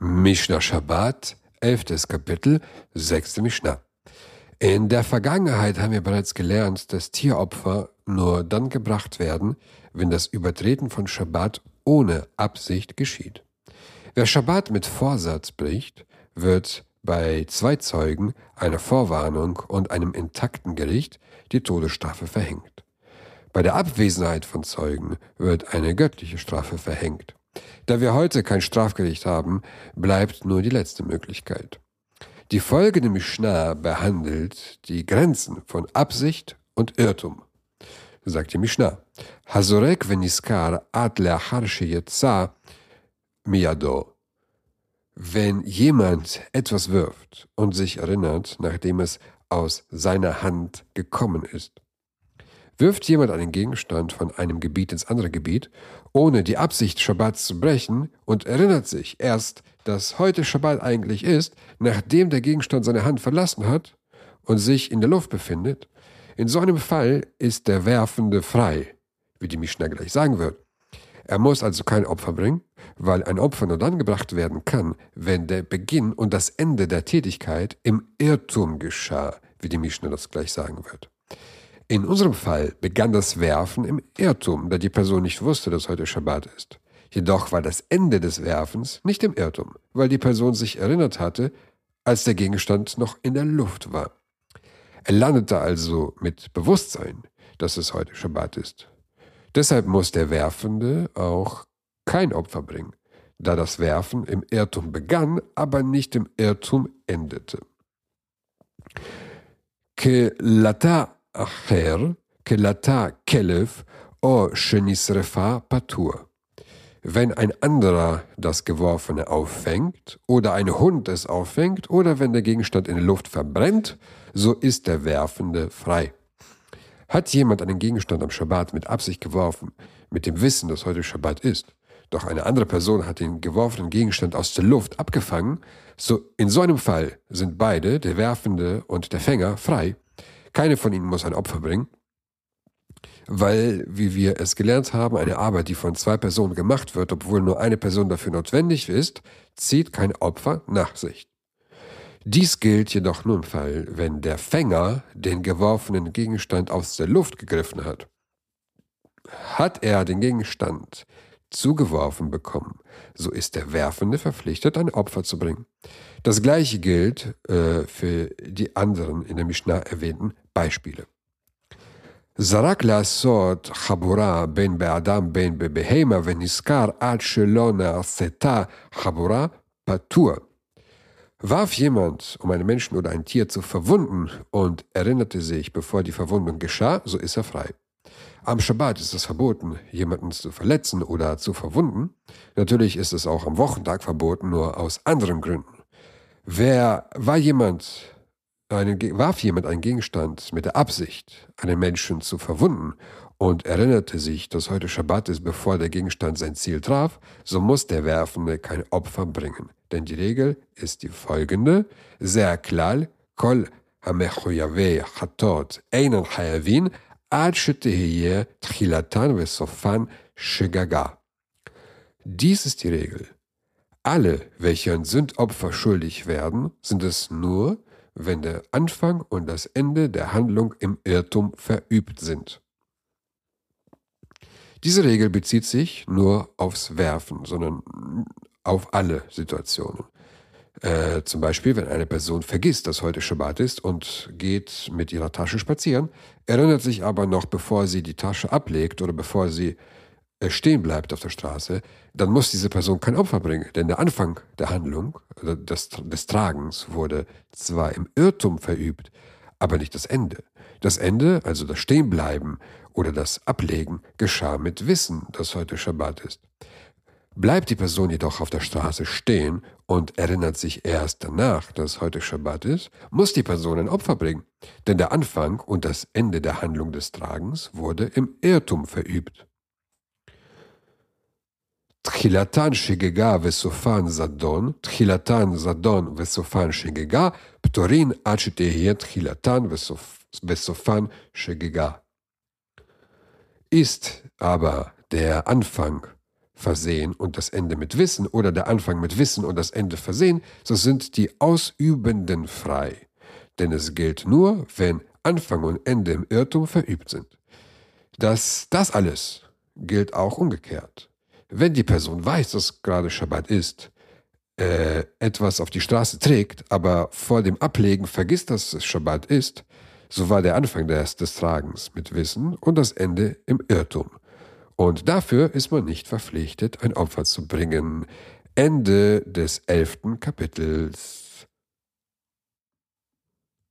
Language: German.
Mishnah Shabbat, 11. Kapitel, 6. Mishnah. In der Vergangenheit haben wir bereits gelernt, dass Tieropfer nur dann gebracht werden, wenn das Übertreten von Shabbat ohne Absicht geschieht. Wer Shabbat mit Vorsatz bricht, wird bei zwei Zeugen, einer Vorwarnung und einem intakten Gericht die Todesstrafe verhängt. Bei der Abwesenheit von Zeugen wird eine göttliche Strafe verhängt. Da wir heute kein Strafgericht haben, bleibt nur die letzte Möglichkeit. Die folgende Mishnah behandelt die Grenzen von Absicht und Irrtum. Sagt die Mishnah. Hazorek veniskar ad leachar yetza miyado. Wenn jemand etwas wirft und sich erinnert, nachdem es aus seiner Hand gekommen ist, Wirft jemand einen Gegenstand von einem Gebiet ins andere Gebiet, ohne die Absicht, Schabbat zu brechen, und erinnert sich erst, dass heute Schabbat eigentlich ist, nachdem der Gegenstand seine Hand verlassen hat und sich in der Luft befindet, in so einem Fall ist der Werfende frei, wie die Mishnah gleich sagen wird. Er muss also kein Opfer bringen, weil ein Opfer nur dann gebracht werden kann, wenn der Beginn und das Ende der Tätigkeit im Irrtum geschah, wie die Mishnah das gleich sagen wird. In unserem Fall begann das Werfen im Irrtum, da die Person nicht wusste, dass heute Schabbat ist. Jedoch war das Ende des Werfens nicht im Irrtum, weil die Person sich erinnert hatte, als der Gegenstand noch in der Luft war. Er landete also mit Bewusstsein, dass es heute Schabbat ist. Deshalb muss der Werfende auch kein Opfer bringen, da das Werfen im Irrtum begann, aber nicht im Irrtum endete. Que lata אחר כלתה כלב או שנשרפה פטור. Wenn ein anderer das Geworfene auffängt oder ein Hund es auffängt oder wenn der Gegenstand in der Luft verbrennt, so ist der Werfende frei. Hat jemand einen Gegenstand am Schabbat mit Absicht geworfen, mit dem Wissen, dass heute Schabbat ist, doch eine andere Person hat den geworfenen Gegenstand aus der Luft abgefangen, so in so einem Fall sind beide, der Werfende und der Fänger, frei keine von ihnen muss ein Opfer bringen, weil, wie wir es gelernt haben, eine Arbeit, die von zwei Personen gemacht wird, obwohl nur eine Person dafür notwendig ist, zieht kein Opfer nach sich. Dies gilt jedoch nur im Fall, wenn der Fänger den geworfenen Gegenstand aus der Luft gegriffen hat. Hat er den Gegenstand zugeworfen bekommen, so ist der Werfende verpflichtet, ein Opfer zu bringen. Das gleiche gilt äh, für die anderen in der Mishnah erwähnten Beispiele. זרק לעשות חבורה בין באדם בין בבהמה ונזכר עד שלא נעשתה חבורה פטור. Warf jemand, um einen Menschen oder ein Tier zu verwunden und erinnerte sich, bevor die Verwundung geschah, so ist er frei. Am Schabbat ist es verboten, jemanden zu verletzen oder zu verwunden. Natürlich ist es auch am Wochentag verboten, nur aus anderen Gründen. Wer war jemand, einen, warf jemand einen Gegenstand mit der Absicht, einen Menschen zu verwunden und erinnerte sich, dass heute Schabbat ist, bevor der Gegenstand sein Ziel traf, so muss der Werfende kein Opfer bringen. Denn die Regel ist die folgende: Sehr klar, kol hamechoyaveh hatot einen hayavin עד שתהיה תחילתן וסופן שגגה. Dies ist die Regel. Alle, welche ein Sündopfer schuldig werden, sind es nur, wenn der Anfang und das Ende der Handlung im Irrtum verübt sind. Diese Regel bezieht sich nur aufs Werfen, sondern auf alle Situationen. Äh, zum Beispiel, wenn eine Person vergisst, dass heute Schabbat ist und geht mit ihrer Tasche spazieren, erinnert sich aber noch, bevor sie die Tasche ablegt oder bevor sie stehen bleibt auf der Straße, dann muss diese Person kein Opfer bringen. Denn der Anfang der Handlung, des, des Tragens, wurde zwar im Irrtum verübt, aber nicht das Ende. Das Ende, also das Stehenbleiben oder das Ablegen, geschah mit Wissen, dass heute Schabbat ist. Bleibt die Person jedoch auf der Straße stehen und erinnert sich erst danach, dass heute Schabbat ist, muss die Person ein Opfer bringen, denn der Anfang und das Ende der Handlung des Tragens wurde im Irrtum verübt. Tchilatan shigega vesofan zadon, tchilatan zadon vesofan shigega, ptorin achitehie tchilatan vesofan shigega. Ist aber der Anfang versehen und das Ende mit Wissen oder der Anfang mit Wissen und das Ende versehen, so sind die Ausübenden frei. Denn es gilt nur, wenn Anfang und Ende im Irrtum verübt sind. Das, das alles gilt auch umgekehrt. Wenn die Person weiß, dass gerade Schabbat ist, äh, etwas auf die Straße trägt, aber vor dem Ablegen vergisst, dass es Schabbat ist, so war der Anfang des, des Tragens mit Wissen und das Ende im Irrtum. Und dafür ist man nicht verpflichtet, ein Opfer zu bringen. Ende des elften Kapitels.